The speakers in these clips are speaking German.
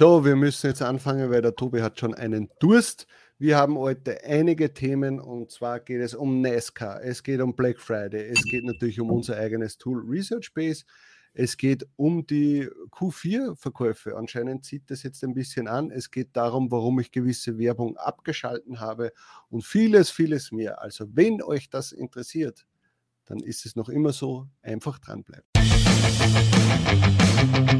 So, wir müssen jetzt anfangen, weil der Tobi hat schon einen Durst. Wir haben heute einige Themen und zwar geht es um NASCAR, es geht um Black Friday, es geht natürlich um unser eigenes Tool Research Base, es geht um die Q4-Verkäufe. Anscheinend zieht das jetzt ein bisschen an. Es geht darum, warum ich gewisse Werbung abgeschalten habe und vieles, vieles mehr. Also, wenn euch das interessiert, dann ist es noch immer so, einfach dranbleiben. Hallo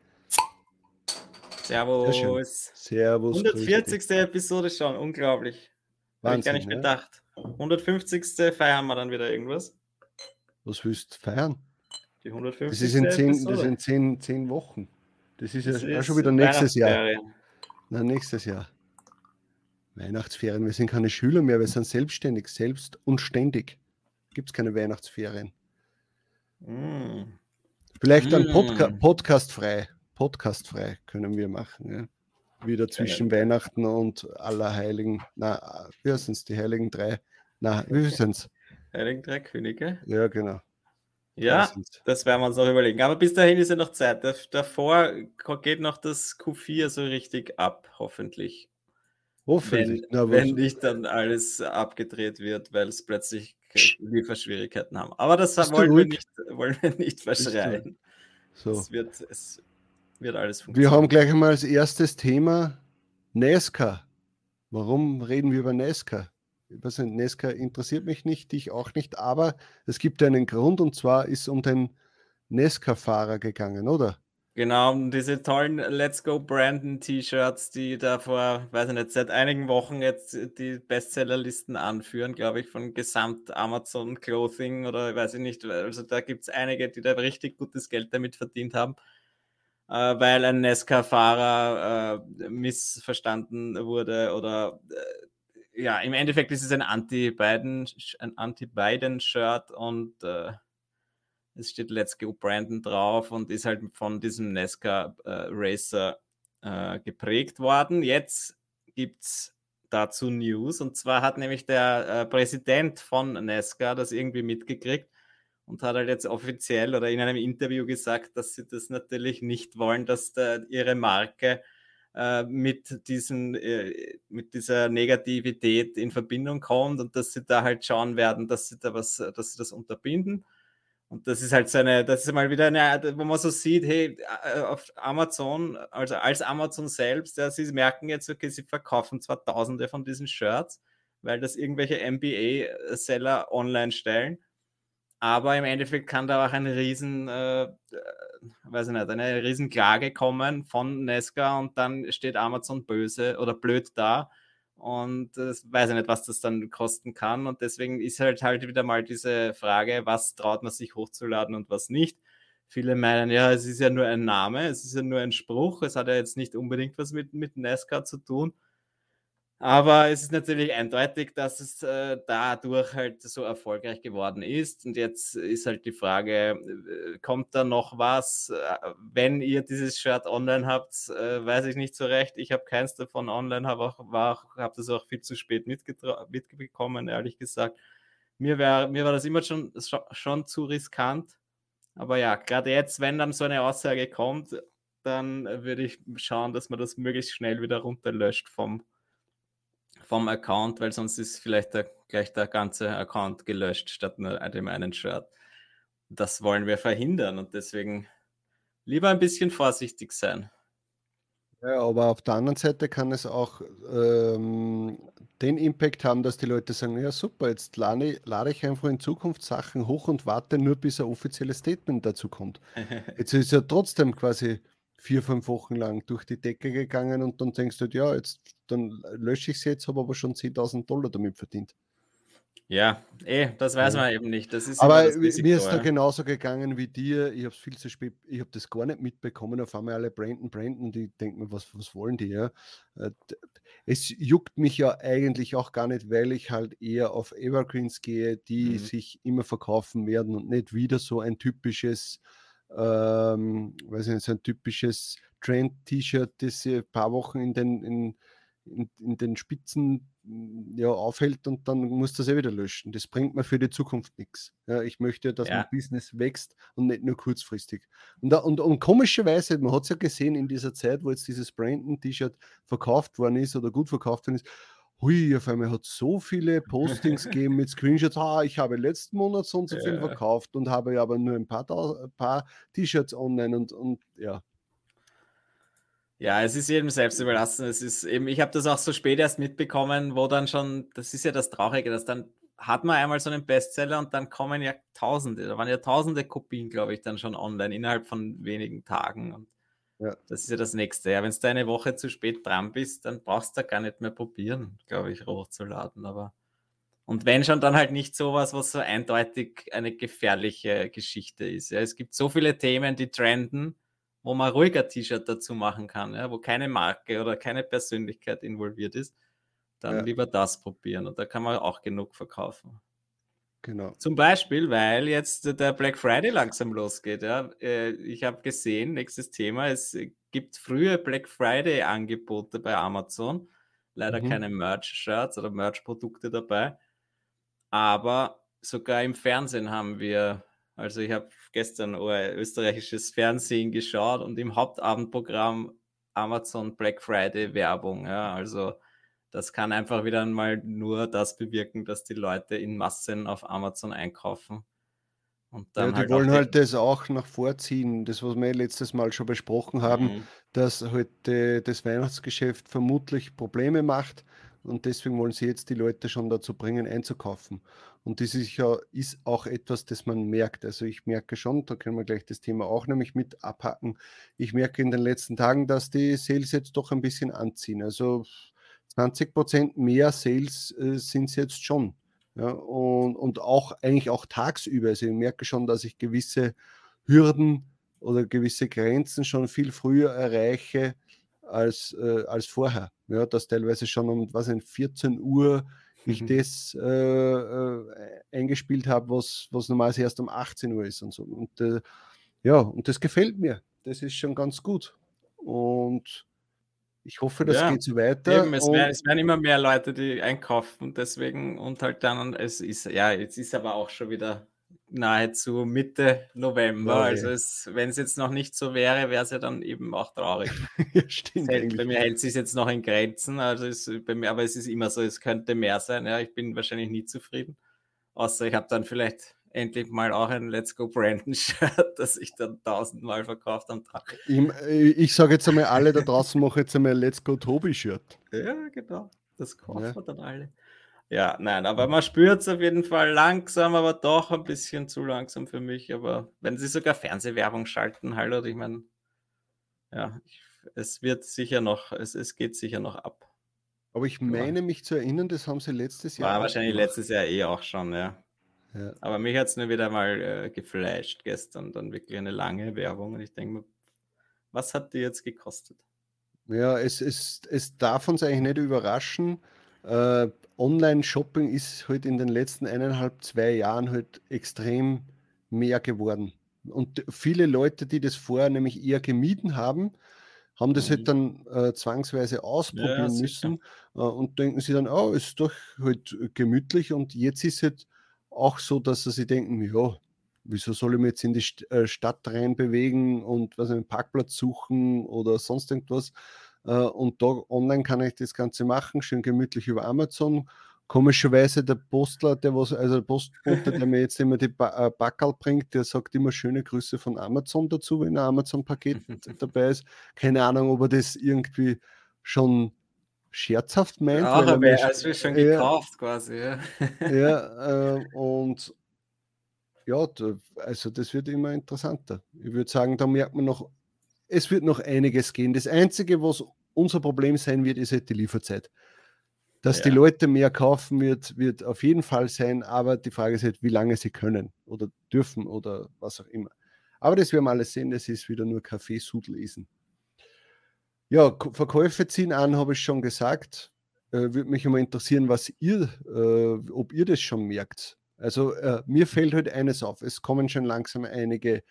Servus. Servus. 140. Episode schon, unglaublich. Habe ich gar nicht ne? gedacht. 150. feiern wir dann wieder irgendwas. Was willst du feiern? Die 150. Das ist in zehn, Episode. das in zehn, zehn Wochen. Das ist ja Das auch ist schon wieder nächstes Jahr. Nein, nächstes Jahr. Weihnachtsferien. Wir sind keine Schüler mehr, wir sind selbstständig, selbst und ständig. Gibt es keine Weihnachtsferien. Mm. Vielleicht dann Podca Mm. podcastfrei. Podcastfrei können wir machen. Ja. Wieder zwischen Weihnachten und Allerheiligen. Na, wie heißen es? Die Heiligen drei. Na, wie sind es? Heiligen Drei Könige. Ja, genau. Ja, das werden wir uns noch überlegen. Aber bis dahin ist ja noch Zeit. Da- Davor geht noch das Q4 so richtig ab, hoffentlich. Hoffentlich. Wenn, Na, wenn nicht dann alles abgedreht wird, weil es plötzlich Lieferschwierigkeiten haben. Aber das wollen wir, nicht, wollen wir nicht verschreien. so. Es, wird, es wird alles Wir funktionieren. haben gleich einmal als erstes Thema NASCAR. Warum reden wir über NASCAR? Weiß nicht, NASCAR interessiert mich nicht, dich auch nicht, aber es gibt einen Grund und zwar ist um den NASCAR-Fahrer gegangen, oder? Genau, und diese tollen Let's Go Brandon T-Shirts, die da vor, weiß ich nicht, seit einigen Wochen jetzt die Bestsellerlisten anführen, glaube ich, von Gesamt Amazon Clothing oder weiß ich nicht. Also da gibt es einige, die da richtig gutes Geld damit verdient haben, weil ein Nesca-Fahrer äh, missverstanden wurde oder äh, ja, im Endeffekt ist es ein Anti-Biden, ein Anti-Biden-Shirt und äh, es steht Let's Go Brandon drauf und ist halt von diesem Nesca äh, äh, geprägt worden. Jetzt gibt es dazu News und zwar hat nämlich der äh, Präsident von Nesca das irgendwie mitgekriegt und hat halt jetzt offiziell oder in einem Interview gesagt, dass sie das natürlich nicht wollen, dass der, ihre Marke äh, mit, diesen, äh, mit dieser Negativität in Verbindung kommt und dass sie da halt schauen werden, dass sie da was, dass sie das unterbinden. Und das ist halt so eine, das ist mal wieder eine, wo man so sieht, hey, äh, auf Amazon, also als Amazon selbst, ja, sie merken jetzt, okay, sie verkaufen zwar tausende von diesen Shirts, weil das irgendwelche MBA-Seller online stellen, aber im Endeffekt kann da auch eine riesen, äh, äh, weiß ich nicht, eine riesen Klage kommen von Nesca und dann steht Amazon böse oder blöd da und äh, weiß ich nicht, was das dann kosten kann. Und deswegen ist halt halt wieder mal diese Frage, was traut man sich hochzuladen und was nicht. Viele meinen, ja, es ist ja nur ein Name, es ist ja nur ein Spruch, es hat ja jetzt nicht unbedingt was mit, mit NASCAR zu tun. Aber es ist natürlich eindeutig, dass es äh, dadurch halt so erfolgreich geworden ist. Und jetzt ist halt die Frage, äh, kommt da noch was? Äh, wenn ihr dieses Shirt online habt, äh, weiß ich nicht so recht. Ich habe keins davon online, habe auch, auch, habe das auch viel zu spät mitbekommen, ehrlich gesagt. Mir, wär, mir war das immer schon, schon zu riskant. Aber ja, gerade jetzt, wenn dann so eine Aussage kommt, dann würde ich schauen, dass man das möglichst schnell wieder runterlöscht vom, vom Account, weil sonst ist vielleicht der, gleich der ganze Account gelöscht statt nur dem einen Shirt. Das wollen wir verhindern und deswegen lieber ein bisschen vorsichtig sein. Ja, aber auf der anderen Seite kann es auch ähm, den Impact haben, dass die Leute sagen, ja super, jetzt lade, lade ich einfach in Zukunft Sachen hoch und warte nur, bis ein offizielles Statement dazu kommt. Jetzt ist ja trotzdem quasi vier, fünf Wochen lang durch die Decke gegangen und dann denkst du, ja, jetzt dann lösche ich es jetzt, habe aber schon 10.000 Dollar damit verdient. Ja, eh, das weiß man eben nicht. Das ist Aber Risiko, mir ist ja. da genauso gegangen wie dir. Ich habe es viel zu spät, ich habe das gar nicht mitbekommen. Auf einmal alle Brandon, Brandon, die denken mir, was, was wollen die? Ja? Äh, es juckt mich ja eigentlich auch gar nicht, weil ich halt eher auf Evergreens gehe, die mhm. sich immer verkaufen werden und nicht wieder so ein typisches, ähm, weiß nicht, so ein typisches Trend-T-Shirt, das sie ein paar Wochen in den, in, in, in den Spitzen ja, aufhält und dann muss das eh wieder löschen. Das bringt mir für die Zukunft nichts. Ja, ich möchte, dass ja. mein Business wächst und nicht nur kurzfristig. Und, und, und komischerweise, man hat es ja gesehen in dieser Zeit, wo jetzt dieses Brandon-T-Shirt verkauft worden ist oder gut verkauft worden ist, hui, auf einmal hat so viele Postings gegeben mit Screenshots, ah, ich habe letzten Monat so und so viel verkauft und habe aber nur ein paar, paar T-Shirts online und, und ja. Ja, es ist jedem selbst überlassen. Es ist eben, ich habe das auch so spät erst mitbekommen, wo dann schon, das ist ja das Traurige, dass dann hat man einmal so einen Bestseller und dann kommen ja Tausende, da waren ja Tausende Kopien, glaube ich, dann schon online innerhalb von wenigen Tagen. Und ja. das ist ja das Nächste. Ja, wenn du eine Woche zu spät dran bist, dann brauchst du da gar nicht mehr probieren, glaube ich, hochzuladen. Aber und wenn schon, dann halt nicht sowas, was so eindeutig eine gefährliche Geschichte ist. Ja, es gibt so viele Themen, die trenden wo man ruhiger T-Shirt dazu machen kann, ja, wo keine Marke oder keine Persönlichkeit involviert ist, dann ja. lieber das probieren. Und da kann man auch genug verkaufen. Genau. Zum Beispiel, weil jetzt der Black Friday langsam losgeht. Ja. Äh, ich habe gesehen, nächstes Thema, es gibt frühe Black Friday-Angebote bei Amazon. Leider mhm. keine Merch-Shirts oder Merch-Produkte dabei. Aber sogar im Fernsehen haben wir also ich habe gestern österreichisches Fernsehen geschaut und im Hauptabendprogramm Amazon Black Friday Werbung. Ja, also das kann einfach wieder einmal nur das bewirken, dass die Leute in Massen auf Amazon einkaufen. Und dann ja, die halt wollen halt das auch nach vorziehen, das, was wir letztes Mal schon besprochen haben, mhm. dass heute halt, das Weihnachtsgeschäft vermutlich Probleme macht und deswegen wollen sie jetzt die Leute schon dazu bringen, einzukaufen. Und das ist ja ist auch etwas, das man merkt. Also ich merke schon, da können wir gleich das Thema auch nämlich mit abhacken. Ich merke in den letzten Tagen, dass die Sales jetzt doch ein bisschen anziehen. Also 20 Prozent mehr Sales äh, sind es jetzt schon. Ja, und, und auch eigentlich auch tagsüber. Also ich merke schon, dass ich gewisse Hürden oder gewisse Grenzen schon viel früher erreiche als, äh, als vorher. Ja, dass teilweise schon um was in 14 Uhr ich mhm. das äh, äh, eingespielt habe, was, was normalerweise erst um 18 Uhr ist und so. Und äh, ja, und das gefällt mir. Das ist schon ganz gut. Und ich hoffe, das ja, geht so weiter. Eben, es, werden, es, werden, immer mehr Leute, die einkaufen, deswegen und halt dann, es ist, ja, jetzt ist aber auch schon wieder nahezu Mitte November. Ja, also wenn es jetzt noch nicht so wäre, wäre es ja dann eben auch traurig. ja, stimmt. Hält, bei mir hält es sich jetzt noch in Grenzen, also ist bei mir, aber es ist immer so, es könnte mehr sein. Ja, ich bin wahrscheinlich nie zufrieden. Außer ich habe dann vielleicht endlich mal auch ein Let's Go Brandon Shirt, das ich dann tausendmal verkauft am Tag. Ich, ich sage jetzt einmal, alle da draußen machen jetzt einmal Let's Go Tobi Shirt. Ja, genau. Das kaufen ja. wir dann alle. Ja, nein, aber man spürt es auf jeden Fall langsam, aber doch ein bisschen zu langsam für mich. Aber wenn sie sogar Fernsehwerbung schalten, hallo, ich meine, ja, ich, es wird sicher noch, es, es geht sicher noch ab. Aber ich meine ja. mich zu erinnern, das haben sie letztes Jahr. War wahrscheinlich gemacht. letztes Jahr eh auch schon, ja. Ja. Aber mich hat es nur wieder mal äh, geflasht gestern, dann wirklich eine lange Werbung. Und ich denke mir, was hat die jetzt gekostet? Ja, es, es, es darf uns eigentlich nicht überraschen. Äh, Online-Shopping ist halt in den letzten eineinhalb, zwei Jahren halt extrem mehr geworden. Und viele Leute, die das vorher nämlich eher gemieden haben, haben das halt mhm. halt dann äh, zwangsweise ausprobieren ja, müssen äh, und denken sie dann, oh, ist doch halt gemütlich. Und jetzt ist es halt auch so, dass sie sich denken, ja, wieso soll ich mich jetzt in die St äh, Stadt reinbewegen und was einen Parkplatz suchen oder sonst irgendwas, äh, und da online kann ich das Ganze machen, schön gemütlich über Amazon. Komischerweise der Postler, der was, also der Postbote, der mir jetzt immer die ba äh, Backerl bringt, der sagt immer schöne Grüße von Amazon dazu, wenn ein Amazon-Paket dabei ist. Keine Ahnung, ob er das irgendwie schon scherzhaft meint. Ja, aber er also schon gekauft quasi, ja. ja, äh, und ja, also das wird immer interessanter. Ich würde sagen, da merkt man noch es wird noch einiges gehen. Das Einzige, was unser Problem sein wird, ist halt die Lieferzeit. Dass ja. die Leute mehr kaufen, wird, wird auf jeden Fall sein, aber die Frage ist halt, wie lange sie können oder dürfen oder was auch immer. Aber das werden wir alles sehen, das ist wieder nur Kaffeesudlesen. Ja, Verkäufe ziehen an, habe ich schon gesagt. Äh, Würde mich immer interessieren, was ihr, äh, ob ihr das schon merkt. Also äh, mir fällt heute halt eines auf. Es kommen schon langsam einige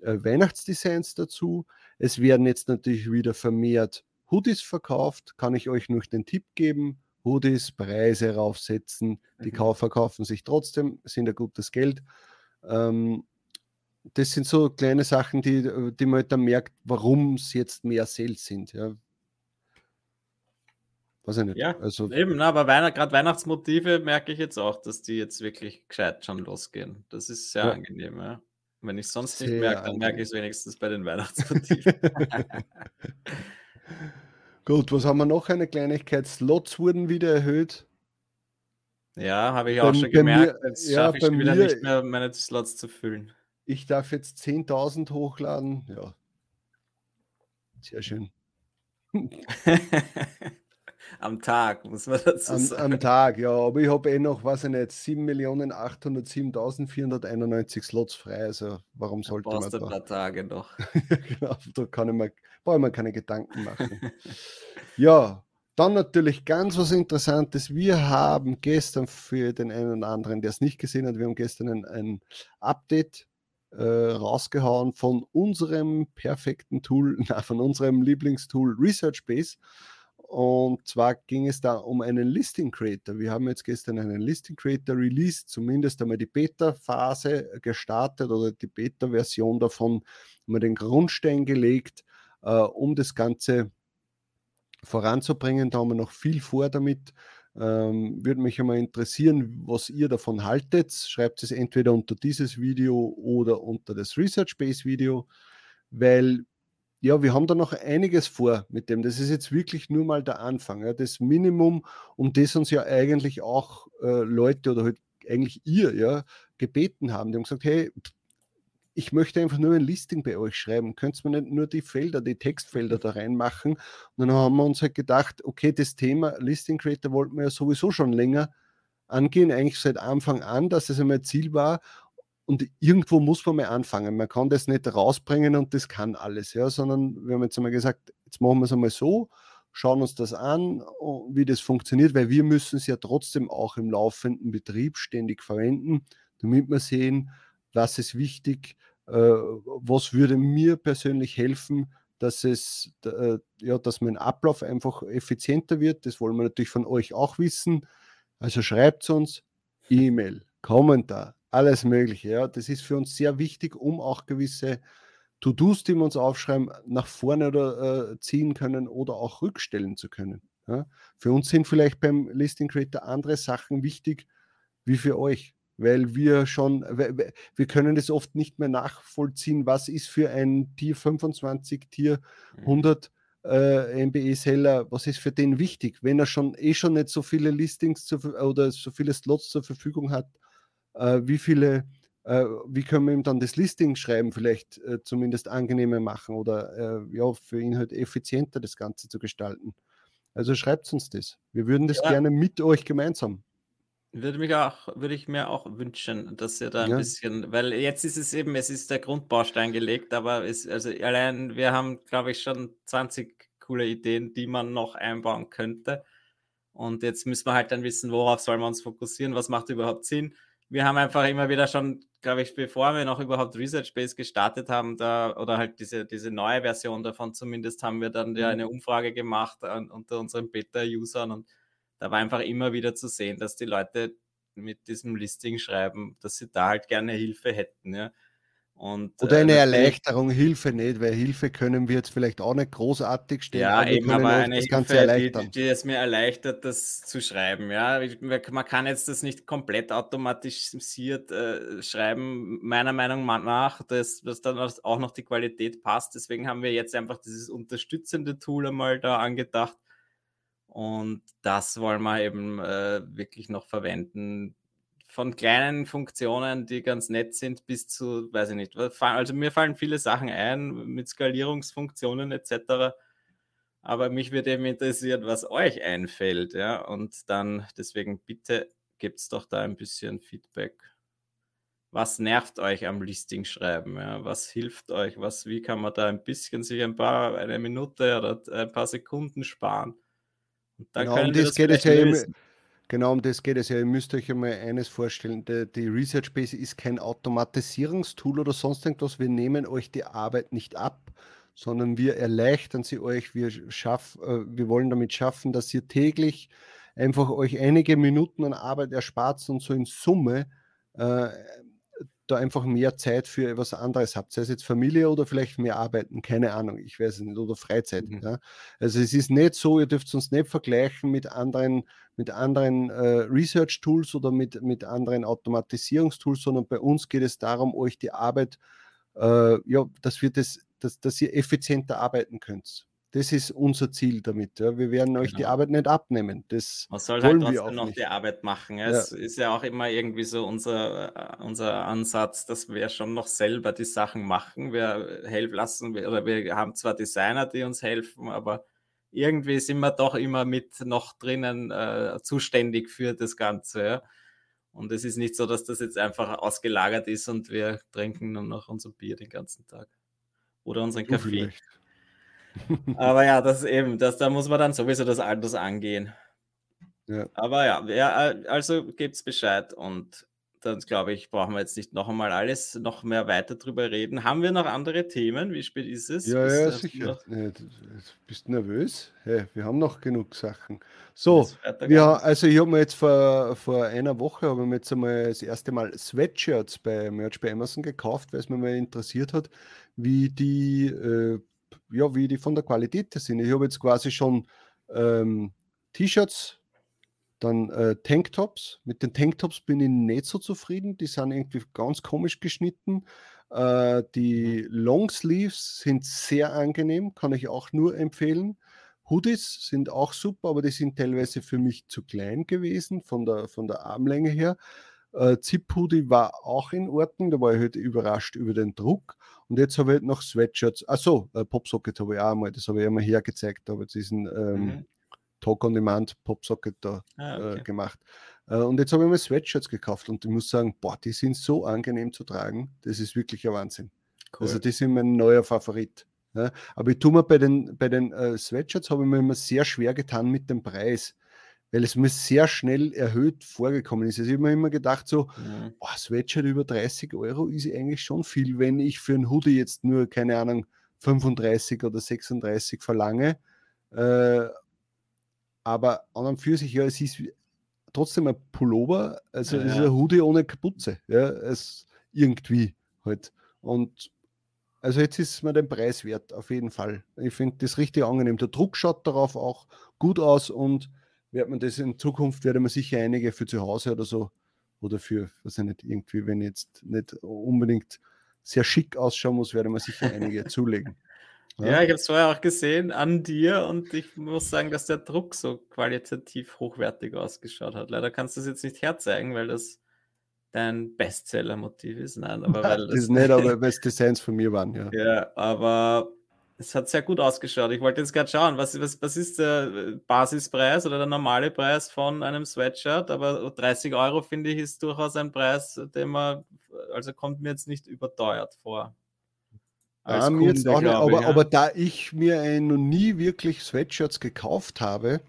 äh, Weihnachtsdesigns dazu. Es werden jetzt natürlich wieder vermehrt Hoodies verkauft. Kann ich euch noch den Tipp geben? Hoodies, Preise raufsetzen. Die mhm. Kaufer kaufen sich trotzdem, sind ein gutes Geld. Ähm, das sind so kleine Sachen, die, die man halt dann merkt, warum es jetzt mehr Sales sind. Ja. Weiß ich nicht. Ja, also, eben, aber Weihnacht, gerade Weihnachtsmotive merke ich jetzt auch, dass die jetzt wirklich gescheit schon losgehen. Das ist sehr ja. angenehm. Ja. Wenn ich sonst nicht merke, dann merke ich es wenigstens bei den Weihnachtsmotiven. Gut, was haben wir noch? Eine Kleinigkeit. Slots wurden wieder erhöht. Ja, habe ich auch bei, schon gemerkt. Mir, jetzt ja, schaffe ich wieder mir, nicht mehr, meine Slots zu füllen. Ich darf jetzt 10.000 hochladen. Ja. Sehr schön. am Tag, muss man dazu sagen. Am, am Tag, ja. Aber ich habe eh noch, weiß ich nicht, 7.807.491 Slots frei. Also warum sollte man da? ein paar Tage noch. genau, da kann ich mir, brauche ich mir keine Gedanken machen. ja, dann natürlich ganz was Interessantes. Wir haben gestern für den einen oder anderen, der es nicht gesehen hat, wir haben gestern ein, ein Update äh, rausgehauen von unserem perfekten Tool, na, von unserem Lieblingstool ResearchBase. Und zwar ging es da um einen Listing Creator. Wir haben jetzt gestern einen Listing Creator released, zumindest einmal die Beta-Phase gestartet oder die Beta-Version davon, wir den Grundstein gelegt, äh, um das Ganze voranzubringen. Da haben wir noch viel vor damit. Ähm, würde mich einmal interessieren, was ihr davon haltet. Schreibt es entweder unter dieses Video oder unter das Research Base Video, weil ja, wir haben da noch einiges vor mit dem. Das ist jetzt wirklich nur mal der Anfang. Ja. Das Minimum, um das uns ja eigentlich auch äh, Leute oder halt eigentlich ihr ja gebeten haben. Die haben gesagt, hey, ich möchte einfach nur ein Listing bei euch schreiben. Könnt ihr mir nicht nur die Felder, die Textfelder da reinmachen? Und dann haben wir uns halt gedacht, okay, das Thema Listing Creator wollten wir ja sowieso schon länger angehen, eigentlich seit Anfang an, dass es einmal Ziel war. Und irgendwo muss man mal anfangen. Man kann das nicht rausbringen und das kann alles, ja, sondern wir haben jetzt einmal gesagt, jetzt machen wir es einmal so, schauen uns das an, wie das funktioniert, weil wir müssen es ja trotzdem auch im laufenden Betrieb ständig verwenden, damit wir sehen, was ist wichtig, äh, was würde mir persönlich helfen, dass es, äh, ja, dass mein Ablauf einfach effizienter wird. Das wollen wir natürlich von euch auch wissen. Also schreibt uns E-Mail, Kommentar, alles Mögliche. Ja. Das ist für uns sehr wichtig, um auch gewisse To-Dos, die wir uns aufschreiben, nach vorne oder, äh, ziehen können oder auch rückstellen zu können. Ja. Für uns sind vielleicht beim Listing Creator andere Sachen wichtig wie für euch weil wir schon, wir können das oft nicht mehr nachvollziehen, was ist für ein Tier 25, Tier 100 mhm. äh, MBE-Seller, was ist für den wichtig, wenn er schon eh schon nicht so viele Listings zu, oder so viele Slots zur Verfügung hat, äh, wie viele, äh, wie können wir ihm dann das Listing schreiben, vielleicht äh, zumindest angenehmer machen oder äh, ja, für ihn halt effizienter das Ganze zu gestalten. Also schreibt uns das. Wir würden das ja. gerne mit euch gemeinsam würde mich auch, würde ich mir auch wünschen, dass ihr da ein ja. bisschen, weil jetzt ist es eben, es ist der Grundbaustein gelegt, aber es, also allein, wir haben, glaube ich, schon 20 coole Ideen, die man noch einbauen könnte. Und jetzt müssen wir halt dann wissen, worauf sollen wir uns fokussieren, was macht überhaupt Sinn. Wir haben einfach immer wieder schon, glaube ich, bevor wir noch überhaupt Research Base gestartet haben, da, oder halt diese, diese neue Version davon zumindest, haben wir dann ja mhm. eine Umfrage gemacht an, unter unseren Beta-Usern und da war einfach immer wieder zu sehen, dass die Leute mit diesem Listing schreiben, dass sie da halt gerne Hilfe hätten. Ja. Und, Oder eine äh, Erleichterung, Hilfe nicht, weil Hilfe können wir jetzt vielleicht auch nicht großartig stellen. Ja, aber eben, aber eine das Hilfe, erleichtern. Die, die, es mir erleichtert, das zu schreiben. Ja, man kann jetzt das nicht komplett automatisiert äh, schreiben, meiner Meinung nach, dass, dass dann auch noch die Qualität passt. Deswegen haben wir jetzt einfach dieses unterstützende Tool einmal da angedacht, und das wollen wir eben äh, wirklich noch verwenden. Von kleinen Funktionen, die ganz nett sind, bis zu, weiß ich nicht, also mir fallen viele Sachen ein mit Skalierungsfunktionen etc. Aber mich würde eben interessieren, was euch einfällt, ja. Und dann deswegen bitte gebt es doch da ein bisschen Feedback. Was nervt euch am Listing schreiben? Ja? Was hilft euch? Was, wie kann man da ein bisschen sich ein paar, eine Minute oder ein paar Sekunden sparen? Dann genau, um das, das geht es ja immer, Genau, um das geht es ja. Ihr müsst euch einmal eines vorstellen. Die, die Research Base ist kein Automatisierungstool oder sonst irgendwas. Wir nehmen euch die Arbeit nicht ab, sondern wir erleichtern sie euch. Wir, schaff, äh, wir wollen damit schaffen, dass ihr täglich einfach euch einige Minuten an Arbeit erspart und so in Summe äh, da einfach mehr Zeit für etwas anderes habt, sei es jetzt Familie oder vielleicht mehr Arbeiten, keine Ahnung, ich weiß es nicht, oder Freizeit. Mhm. Ja. Also es ist nicht so, ihr dürft uns nicht vergleichen mit anderen, mit anderen äh, Research-Tools oder mit, mit anderen Automatisierungstools, sondern bei uns geht es darum, euch die Arbeit, äh, ja, dass wir das, dass, dass ihr effizienter arbeiten könnt. Das ist unser Ziel damit. Ja. Wir werden euch genau. die Arbeit nicht abnehmen. Das Man soll halt trotzdem noch nicht. die Arbeit machen. Ja. Es ist ja auch immer irgendwie so unser, äh, unser Ansatz, dass wir schon noch selber die Sachen machen. Wir helfen lassen, oder wir haben zwar Designer, die uns helfen, aber irgendwie sind wir doch immer mit noch drinnen äh, zuständig für das Ganze. Ja. Und es ist nicht so, dass das jetzt einfach ausgelagert ist und wir trinken nur noch unser Bier den ganzen Tag. Oder unseren Kaffee. Vielleicht. Aber ja, das eben, das, da muss man dann sowieso das Alters angehen. Ja. Aber ja, ja also es Bescheid und dann glaube ich, brauchen wir jetzt nicht noch einmal alles noch mehr weiter drüber reden. Haben wir noch andere Themen? Wie spät ist es? Ja, ja, sicher. Noch... bist du nervös? Hey, wir haben noch genug Sachen. So, ja, also ich habe mir jetzt vor, vor einer Woche habe mir jetzt einmal das erste Mal Sweatshirts bei Merch bei Amazon gekauft, weil es mir mal interessiert hat, wie die äh, ja, wie die von der Qualität sind. Ich habe jetzt quasi schon ähm, T-Shirts, dann äh, Tanktops. Mit den Tanktops bin ich nicht so zufrieden. Die sind irgendwie ganz komisch geschnitten. Äh, die mhm. Longsleeves sind sehr angenehm, kann ich auch nur empfehlen. Hoodies sind auch super, aber die sind teilweise für mich zu klein gewesen von der, von der Armlänge her. Äh, Zip-Hoodie war auch in Ordnung, da war ich halt überrascht über den Druck. Und jetzt habe ich halt noch Sweatshirts. Achso, äh, Popsocket habe ich auch einmal, das habe ich einmal hergezeigt, ich diesen ähm, mhm. Talk on Demand Popsocket da ah, äh, okay. äh, gemacht. Äh, und jetzt habe ich mir Sweatshirts gekauft und ich muss sagen, boah, die sind so angenehm zu tragen, das ist wirklich ein Wahnsinn. Cool. Also die sind mein neuer Favorit. Ja, aber ich tue mir bei den, bei den äh, Sweatshirts habe ich mir immer sehr schwer getan mit dem Preis weil es mir sehr schnell erhöht vorgekommen ist. Also ich habe mir immer gedacht, so, mhm. oh, Sweatshirt über 30 Euro ist eigentlich schon viel, wenn ich für ein Hoodie jetzt nur, keine Ahnung, 35 oder 36 verlange. Äh, aber an und für sich, ja, es ist trotzdem ein Pullover, also ja, es ist ein Hoodie ohne Kapuze, ja, es irgendwie halt. Und also jetzt ist mir den Preis wert, auf jeden Fall. Ich finde das richtig angenehm. Der Druck schaut darauf auch gut aus und wird man das in Zukunft, werde man sicher einige für zu Hause oder so oder für, was ich nicht, irgendwie, wenn ich jetzt nicht unbedingt sehr schick ausschauen muss, werde man sicher einige zulegen. Ja, ja ich habe es vorher auch gesehen an dir und ich muss sagen, dass der Druck so qualitativ hochwertig ausgeschaut hat. Leider kannst du es jetzt nicht herzeigen, weil das dein Bestseller-Motiv ist. Nein, aber weil das, das ist nicht, aber weil es Designs von mir waren, ja. Ja, aber es hat sehr gut ausgeschaut. Ich wollte jetzt gerade schauen, was, was, was ist der Basispreis oder der normale Preis von einem Sweatshirt? Aber 30 Euro finde ich ist durchaus ein Preis, den man, also kommt mir jetzt nicht überteuert vor. Ja, Kunde, jetzt auch nicht, aber, ich, ja. aber da ich mir noch nie wirklich Sweatshirts gekauft habe,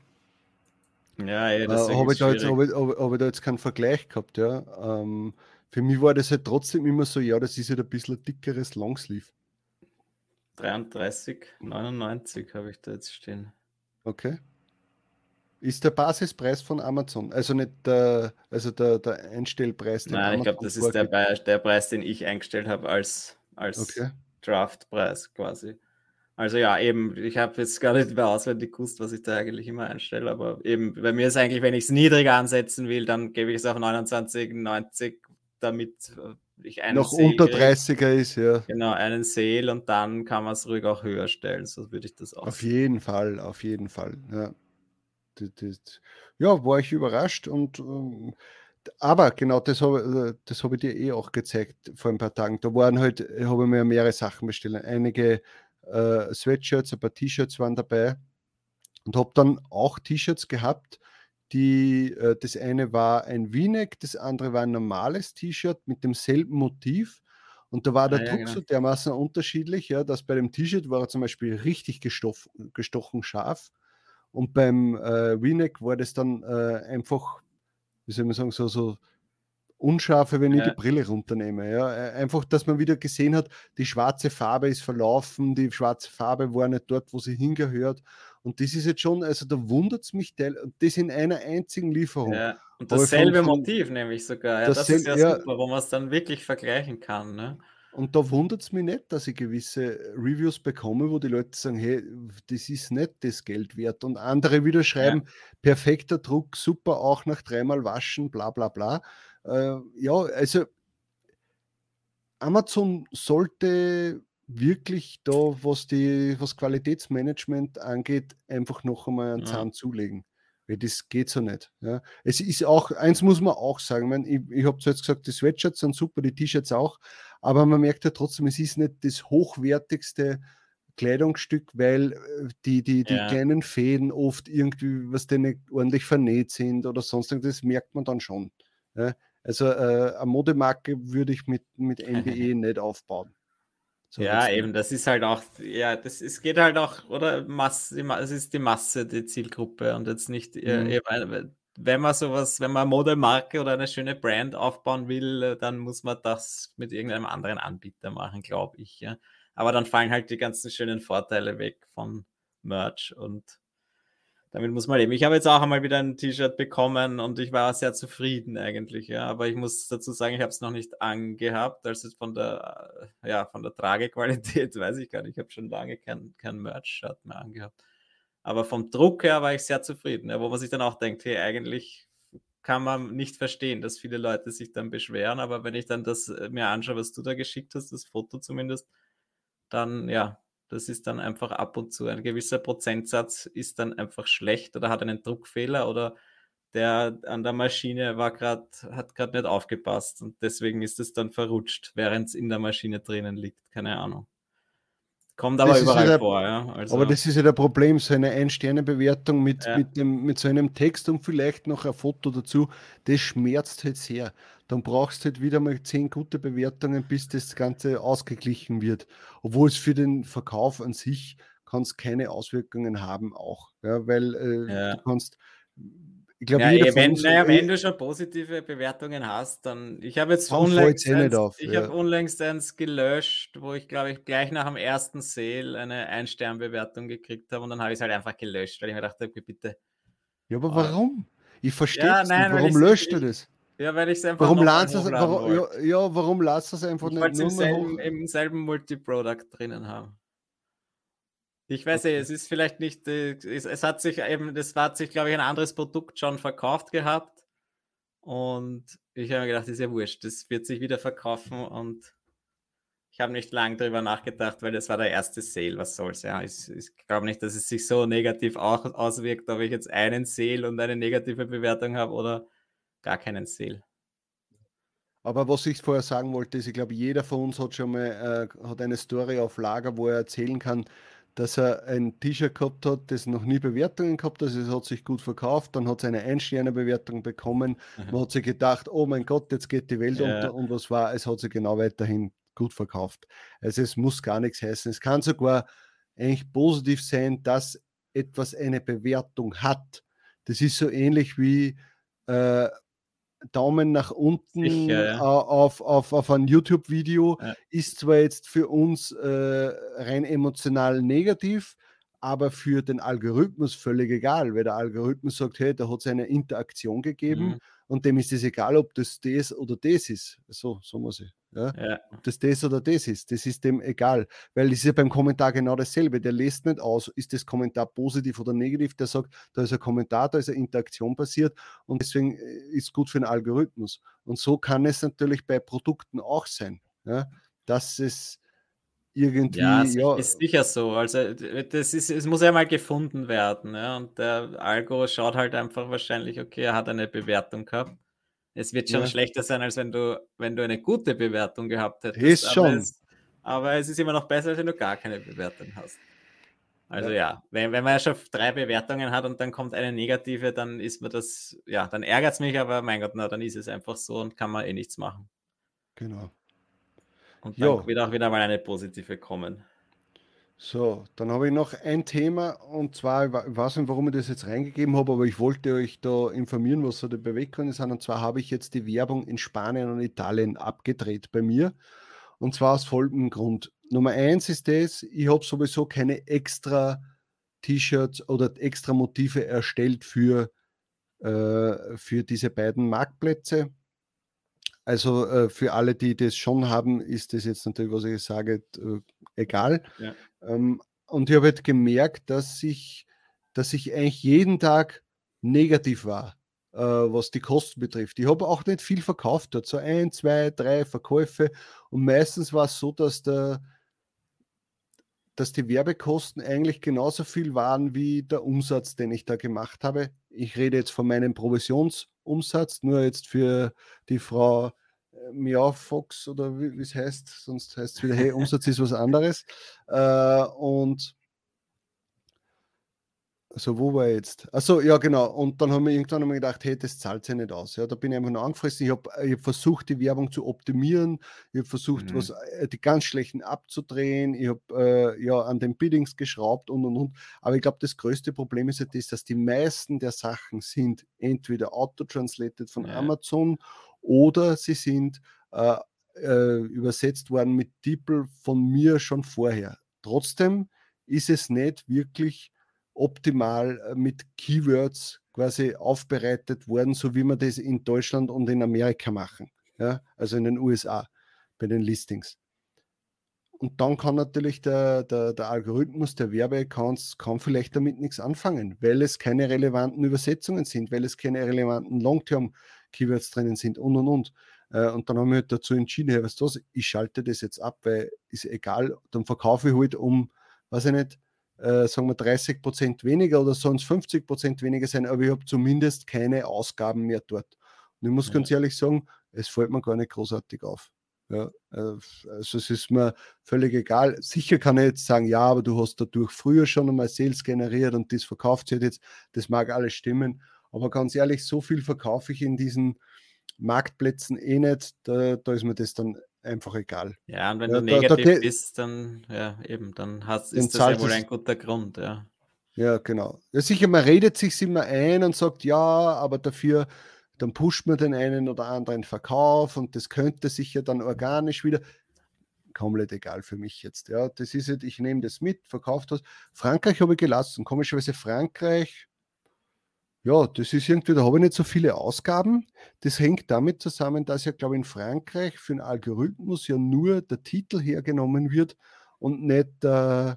ja, ja, äh, habe ich, da jetzt, hab ich, hab ich da jetzt keinen Vergleich gehabt. Ja. Ähm, für mich war das halt trotzdem immer so, ja, das ist halt ein bisschen ein dickeres Longsleeve. 33,99 habe ich da jetzt stehen. Okay. Ist der Basispreis von Amazon, also nicht der, also der, der Einstellpreis. Nein, ich glaube, das ist der, der, Preis, den ich eingestellt habe als, als okay. Draftpreis quasi. Also ja, eben, ich habe jetzt gar nicht mehr auswendig gewusst, was ich da eigentlich immer einstelle, aber eben, bei mir ist eigentlich, wenn ich es niedriger ansetzen will, dann gebe ich es auf 29,90, damit äh, ich einen noch Sale unter 30er ist, ja. Genau, einen Sale und dann kann man es ruhig auch höher stellen. So würde ich das auch. Auf jeden Fall, auf jeden Fall. Ja, das, das, ja war ich überrascht und ähm, aber genau, das habe das hab ich dir eh auch gezeigt vor ein paar Tagen. Da waren halt, habe ich mir mehrere Sachen bestellt. Einige äh, Sweatshirts, ein paar T-Shirts waren dabei. und habe dann auch T-Shirts gehabt, die, äh, das eine war ein V-Neck, das andere war ein normales T-Shirt mit demselben Motiv. Und da war der Ah, ja, Druck genau. so dermaßen unterschiedlich, ja, dass bei dem T-Shirt war er zum Beispiel richtig gestoff, gestochen scharf. Und beim äh, V-Neck war das dann äh, einfach, wie soll man sagen, so, so unscharfe, wenn ich Ja. die Brille runternehme. Ja. Einfach, dass man wieder gesehen hat, die schwarze Farbe ist verlaufen, die schwarze Farbe war nicht dort, wo sie hingehört. Und das ist jetzt schon, also da wundert es mich, teil- und das in einer einzigen Lieferung. Ja. Und dasselbe von- Motiv nämlich sogar. Ja, das Dassel- ist ja, ja. super, wo man es dann wirklich vergleichen kann. Ne? Und da wundert es mich nicht, dass ich gewisse Reviews bekomme, wo die Leute sagen, hey, das ist nicht das Geld wert. Und andere wieder schreiben, perfekter Druck, super, auch nach dreimal waschen, bla bla bla. Äh, ja, also Amazon sollte wirklich da, was die, was Qualitätsmanagement angeht, einfach noch einmal einen Ja. Zahn zulegen. Weil das geht so nicht. Ja. Es ist auch, eins muss man auch sagen, ich, mein, ich, ich habe jetzt gesagt, die Sweatshirts sind super, die T-Shirts auch, aber man merkt ja trotzdem, es ist nicht das hochwertigste Kleidungsstück, weil äh, die, die, die Ja. kleinen Fäden oft irgendwie, was denn nicht ordentlich vernäht sind oder sonst irgendwas, das merkt man dann schon. Ja. Also äh, eine Modemarke würde ich mit, mit MBE nicht aufbauen. So ja, eben, das ist halt auch, ja, das es geht halt auch, oder Masse, es ist die Masse, die Zielgruppe und jetzt nicht, äh, Mhm. eben, wenn man sowas, wenn man eine Modemarke oder eine schöne Brand aufbauen will, äh, dann muss man das mit irgendeinem anderen Anbieter machen, glaube ich, ja. Aber dann fallen halt die ganzen schönen Vorteile weg von Merch und damit muss man leben. Ich habe jetzt auch einmal wieder ein T-Shirt bekommen und ich war sehr zufrieden eigentlich, ja. Aber ich muss dazu sagen, ich habe es noch nicht angehabt. Also von der, ja, von der Tragequalität weiß ich gar nicht. Ich habe schon lange kein, kein Merch-Shirt mehr angehabt. Aber vom Druck her war ich sehr zufrieden, ja, wo man sich dann auch denkt, hey, eigentlich kann man nicht verstehen, dass viele Leute sich dann beschweren. Aber wenn ich dann das äh, mir anschaue, was du da geschickt hast, das Foto zumindest, dann ja, das ist dann einfach ab und zu ein gewisser Prozentsatz ist dann einfach schlecht oder hat einen Druckfehler oder der an der Maschine war gerade, hat gerade nicht aufgepasst und deswegen ist es dann verrutscht, während es in der Maschine drinnen liegt. Keine Ahnung. Kommt aber Das überall ja- vor, ja. Also, Aber das ist ja der Problem, so eine Ein-Sterne-Bewertung mit, Ja. mit, dem, mit so einem Text und vielleicht noch ein Foto dazu, das schmerzt halt sehr. Dann brauchst du halt wieder mal zehn gute Bewertungen, bis das Ganze ausgeglichen wird. Obwohl es für den Verkauf an sich kann es keine Auswirkungen haben auch. Ja, weil äh, Ja. du kannst, ich glaube, ja, wenn, naja, wenn du schon positive Bewertungen hast, dann. Ich habe jetzt unlängst, eh eins, auf, ich ja. habe unlängst eins gelöscht, wo ich glaube ich gleich nach dem ersten Sale eine Ein-Stern-Bewertung gekriegt habe und dann habe ich es halt einfach gelöscht, weil ich mir dachte, okay, bitte. ja, aber warum? Ich verstehe Ja, es nicht. Warum löscht du das? Ja, weil ich es einfach Warum es? hochladen Warum, ja, ja, warum ladst du es einfach Ich nicht wollte es im im selben Multiproduct drinnen haben. Ich weiß eh, es ist vielleicht nicht, äh, es, es hat sich eben, das hat sich, glaube ich, ein anderes Produkt schon verkauft gehabt. Und ich habe mir gedacht, ist ja wurscht, das wird sich wieder verkaufen und ich habe nicht lange darüber nachgedacht, weil das war der erste Sale, was soll's, ja. Ich, ich glaube nicht, dass es sich so negativ auch auswirkt, ob ich jetzt einen Sale und eine negative Bewertung habe oder gar keinen Sale. Aber was ich vorher sagen wollte, ist, ich glaube, jeder von uns hat schon mal äh, hat eine Story auf Lager, wo er erzählen kann, dass er ein T-Shirt gehabt hat, das noch nie Bewertungen gehabt hat, also es hat sich gut verkauft, dann hat es eine Ein-Sterne-Bewertung bekommen. Man hat sich gedacht, oh mein Gott, jetzt geht die Welt Ja. unter und was war, es hat sich genau weiterhin gut verkauft. Also es muss gar nichts heißen. Es kann sogar eigentlich positiv sein, dass etwas eine Bewertung hat. Das ist so ähnlich wie äh, Daumen nach unten Sicher, ja. äh, auf, auf, auf ein YouTube-Video Ja. ist zwar jetzt für uns äh, rein emotional negativ, aber für den Algorithmus völlig egal, weil der Algorithmus sagt, hey, da hat es eine Interaktion gegeben Mhm. Und dem ist es egal, ob das das oder das ist. So, so muss ich. Ja? Ja. Ob das das oder das ist, das ist dem egal, weil es ist ja beim Kommentar genau dasselbe. Der lässt nicht aus, ist das Kommentar positiv oder negativ, der sagt, da ist ein Kommentar, da ist eine Interaktion passiert und deswegen äh, ist gut für den Algorithmus. Und so kann es natürlich bei Produkten auch sein, ja? dass es irgendwie, Ja, ja, es ist sicher so. Also das ist, es muss ja mal gefunden werden. Ja? Und der Algo schaut halt einfach wahrscheinlich, okay, er hat eine Bewertung gehabt. Es wird schon Ja. schlechter sein, als wenn du, wenn du eine gute Bewertung gehabt hättest. Ist aber schon. Es, aber es ist immer noch besser, als wenn du gar keine Bewertung hast. Also ja, ja wenn, wenn man ja schon drei Bewertungen hat und dann kommt eine negative, dann ist mir das, ja, dann ärgert es mich, aber mein Gott, na, dann ist es einfach so und kann man eh nichts machen. Genau. Und dann jo. wird auch wieder mal eine positive kommen. So, dann habe ich noch ein Thema und zwar, ich weiß nicht, warum ich das jetzt reingegeben habe, aber ich wollte euch da informieren, was so die Beweggründe sind. Und zwar habe ich jetzt die Werbung in Spanien und Italien abgedreht bei mir. Und zwar aus folgendem Grund. Nummer eins ist das, ich habe sowieso keine extra T-Shirts oder extra Motive erstellt für, äh, für diese beiden Marktplätze. Also äh, für alle, die das schon haben, ist das jetzt natürlich, was ich sage, äh, egal. Ja. Ähm, und ich habe halt gemerkt, dass ich, dass ich eigentlich jeden Tag negativ war, äh, was die Kosten betrifft. Ich habe auch nicht viel verkauft dort, so ein, zwei, drei Verkäufe. Und meistens war es so, dass der, dass die Werbekosten eigentlich genauso viel waren wie der Umsatz, den ich da gemacht habe. Ich rede jetzt von meinem Provisions- Umsatz, nur jetzt für die Frau äh, Miau Fox oder wie es heißt, sonst heißt es wieder, hey, Umsatz ist was anderes. Äh, und also wo war ich jetzt? Achso, ja genau. Und dann haben wir irgendwann einmal gedacht, hey, das zahlt sich nicht aus. Ja, da bin ich einfach nur angefressen. Ich habe hab versucht, die Werbung zu optimieren. Ich habe versucht, mhm. was, äh, die ganz schlechten abzudrehen. Ich habe äh, ja an den Biddings geschraubt und und und. Aber ich glaube, das größte Problem ist ja das, dass die meisten der Sachen sind entweder auto-translated von ja. Amazon oder sie sind äh, äh, übersetzt worden mit DeepL von mir schon vorher. Trotzdem ist es nicht wirklich optimal äh, mit Keywords quasi aufbereitet worden, so wie wir das in Deutschland und in Amerika machen, ja? also in den USA bei den Listings. Und dann kann natürlich der, der, der Algorithmus der Werbeaccounts kann vielleicht damit nichts anfangen, weil es keine relevanten Übersetzungen sind, weil es keine relevanten Long-Term-Keywords drinnen sind und und und. Äh, und dann haben wir halt dazu entschieden, hey, weißt du was, ich schalte das jetzt ab, weil ist egal, dann verkaufe ich halt um, weiß ich nicht, äh, sagen wir 30 Prozent weniger oder sonst 50 Prozent weniger sein, aber ich habe zumindest keine Ausgaben mehr dort. Und ich muss ja. ganz ehrlich sagen, es fällt mir gar nicht großartig auf. Ja, äh, also es ist mir völlig egal. Sicher kann ich jetzt sagen, ja, aber du hast dadurch früher schon einmal Sales generiert und das verkauft sich jetzt. Das mag alles stimmen. Aber ganz ehrlich, so viel verkaufe ich in diesen Marktplätzen eh nicht. Da, da ist mir das dann einfach egal. Ja, und wenn ja, du negativ da, da, bist, dann, ja, eben, dann hast, ist das ja wohl ein guter Grund, ja. Ja, genau. Ja, sicher, man redet sich immer ein und sagt, ja, aber dafür, dann pusht man den einen oder anderen Verkauf und das könnte sicher dann organisch wieder. Komplett egal für mich jetzt. Ja, das ist es, ich nehme das mit, verkauft das. Frankreich habe ich gelassen. Komischerweise Frankreich ja, das ist irgendwie, da habe ich nicht so viele Ausgaben. Das hängt damit zusammen, dass ja, glaube ich, in Frankreich für einen Algorithmus ja nur der Titel hergenommen wird und nicht, äh,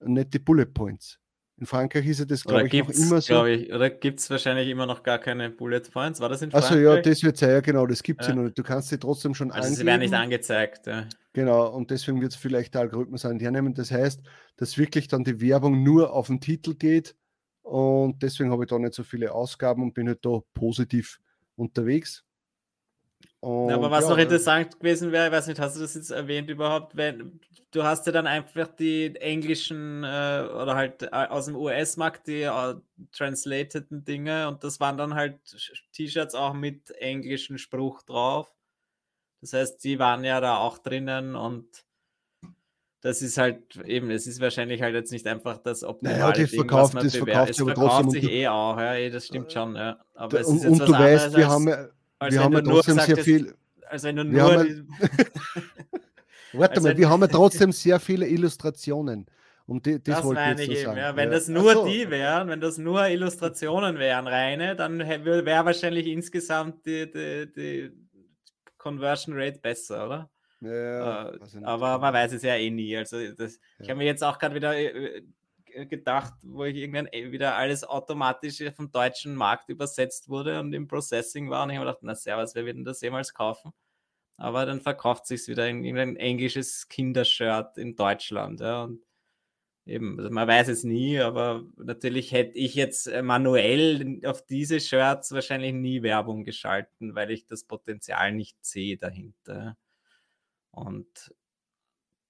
nicht die Bullet Points. In Frankreich ist ja das, glaube ich, noch immer so. Ich, oder gibt es wahrscheinlich immer noch gar keine Bullet Points? War das in Frankreich? Also ja, das wird sein, ja genau, das gibt es ja. ja. noch nicht. Du kannst sie trotzdem schon also angeben. sie werden nicht angezeigt. Ja. Genau, und deswegen wird es vielleicht der Algorithmus an hernehmen. Das heißt, dass wirklich dann die Werbung nur auf den Titel geht und deswegen habe ich da nicht so viele Ausgaben und bin halt da positiv unterwegs. Und, aber was ja, noch interessant gewesen wäre, ich weiß nicht, hast du das jetzt erwähnt überhaupt, wenn du hast ja dann einfach die englischen äh, oder halt äh, aus dem US-Markt die äh, translateden Dinge und das waren dann halt T-Shirts auch mit englischen Spruch drauf. Das heißt, die waren ja da auch drinnen und das ist halt eben, es ist wahrscheinlich halt jetzt nicht einfach das optimale naja, das Ding, verkauft, was man das verkauft, es verkauft sich eh auch, ja, eh, das stimmt schon, ja. Aber es ist jetzt und was du weißt, wir haben ja, wir haben ja trotzdem sehr viel. Als wenn du nur. warte mal, wir haben ja trotzdem sehr viele Illustrationen. Und die, das, das meine ich eben, ja. Wenn ja. das nur so. die wären, wenn das nur Illustrationen wären, reine, dann wäre wahrscheinlich insgesamt die, die, die Conversion Rate besser, oder? Ja, äh, aber man weiß es ja eh nie. Also das, ich habe mir jetzt auch gerade wieder äh, äh, gedacht, wo ich irgendwann eh wieder alles automatisch vom deutschen Markt übersetzt wurde und im Processing war und ich habe gedacht, na servus, wer wird denn das jemals kaufen? Aber dann verkauft sich wieder in irgendein englisches Kindershirt in Deutschland. Ja, und eben, also man weiß es nie, aber natürlich hätte ich jetzt manuell auf diese Shirts wahrscheinlich nie Werbung geschalten, weil ich das Potenzial nicht sehe dahinter. Und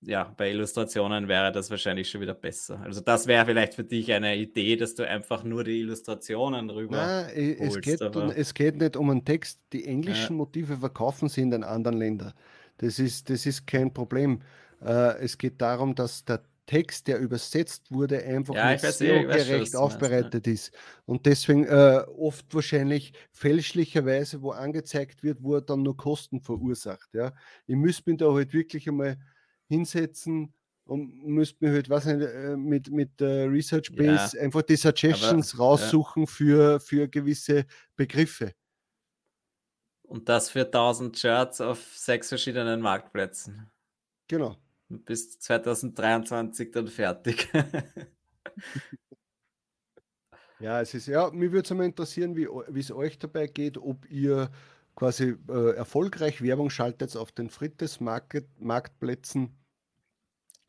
ja, bei Illustrationen wäre das wahrscheinlich schon wieder besser. Also das wäre vielleicht für dich eine Idee, dass du einfach nur die Illustrationen rüber Nein, es, geht, es geht nicht um einen Text. Die englischen ja. Motive verkaufen sie in den anderen Ländern. Das ist, das ist kein Problem. Äh, es geht darum, dass der Text, der übersetzt wurde, einfach ja, nicht SEO-gerecht aufbereitet ist. Und deswegen äh, oft wahrscheinlich fälschlicherweise wo angezeigt wird, wo er dann nur Kosten verursacht. Ja. Ich müsste mich da halt wirklich einmal hinsetzen und müsste mir halt, was nicht, äh, mit, mit äh, Research Base ja, einfach die Suggestions aber, raussuchen ja. für, für gewisse Begriffe. Und das für 1000 Shirts auf sechs verschiedenen Marktplätzen. Genau. Bis 2023 dann fertig. ja, es ist ja, mich würde es mal interessieren, wie, wie es euch dabei geht, ob ihr quasi äh, erfolgreich Werbung schaltet auf den Frittes Market, Marktplätzen.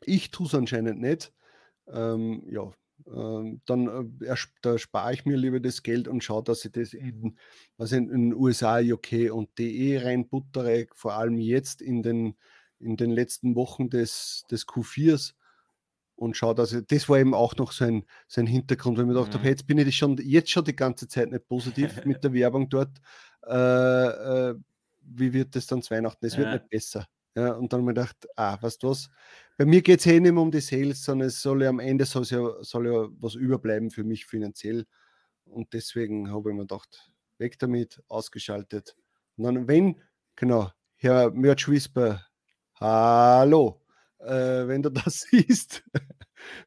Ich tue es anscheinend nicht. Ähm, ja, ähm, dann äh, da spare ich mir lieber das Geld und schaue, dass ich das in, was in, in USA, UK und DE reinbuttere, vor allem jetzt in den, in den letzten Wochen des, des Q4s und schaue, dass ich, das war eben auch noch so ein, so ein Hintergrund, weil ich mir gedacht mhm. habe, jetzt bin ich schon, jetzt schon die ganze Zeit nicht positiv mit der Werbung dort. Äh, äh, wie wird das dann zu Weihnachten? Es wird nicht besser. Ja, und dann habe ich gedacht, ah, weißt du was? Bei mir geht es eh nicht mehr um die Sales, sondern es soll ja am Ende soll ja, soll ja was überbleiben für mich finanziell. Und deswegen habe ich mir gedacht, weg damit, ausgeschaltet. Und dann, wenn, genau, Herr Merch Whisper, hallo, äh, wenn du das siehst,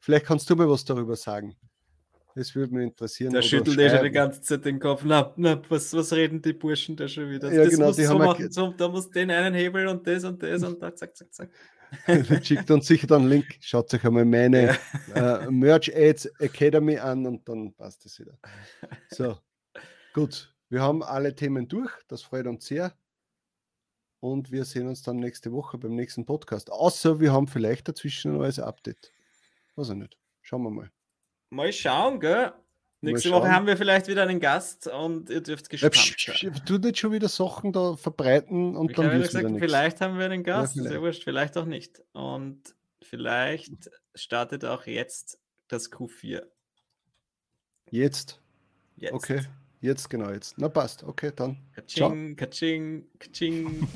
vielleicht kannst du mir was darüber sagen. Das würde mich interessieren. Der schüttelt eh schon die ganze Zeit den Kopf. Na, na was, was reden die Burschen da schon wieder? Ja, das genau, muss so machen. So, da muss den einen Hebel und das und das und da, zack, zack, zack. schickt uns sicher dann einen Link. Schaut euch einmal meine ja. äh, Merch Ads Academy an und dann passt es wieder. So, gut. Wir haben alle Themen durch. Das freut uns sehr. Und wir sehen uns dann nächste Woche beim nächsten Podcast. Außer wir haben vielleicht dazwischen ein neues Update. Weiß ich nicht. Schauen wir mal. Mal schauen, gell? Nächste Woche haben wir vielleicht wieder einen Gast und ihr dürft gespannt sein. Du nicht schon wieder Sachen da verbreiten und ich dann habe gesagt, vielleicht haben wir einen Gast, ja, sehr wurscht, vielleicht auch nicht. Und vielleicht startet auch jetzt das Q4. Jetzt? Jetzt. Okay, jetzt genau jetzt. Na passt, okay, dann. Kaching, kaching, kaching.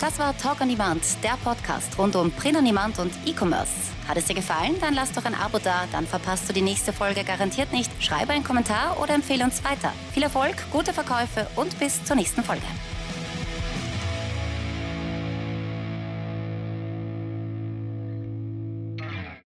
Das war Talk on Demand, der Podcast rund um Print on Demand und E-Commerce. Hat es dir gefallen? Dann lass doch ein Abo da, dann verpasst du die nächste Folge garantiert nicht. Schreibe einen Kommentar oder empfehle uns weiter. Viel Erfolg, gute Verkäufe und bis zur nächsten Folge.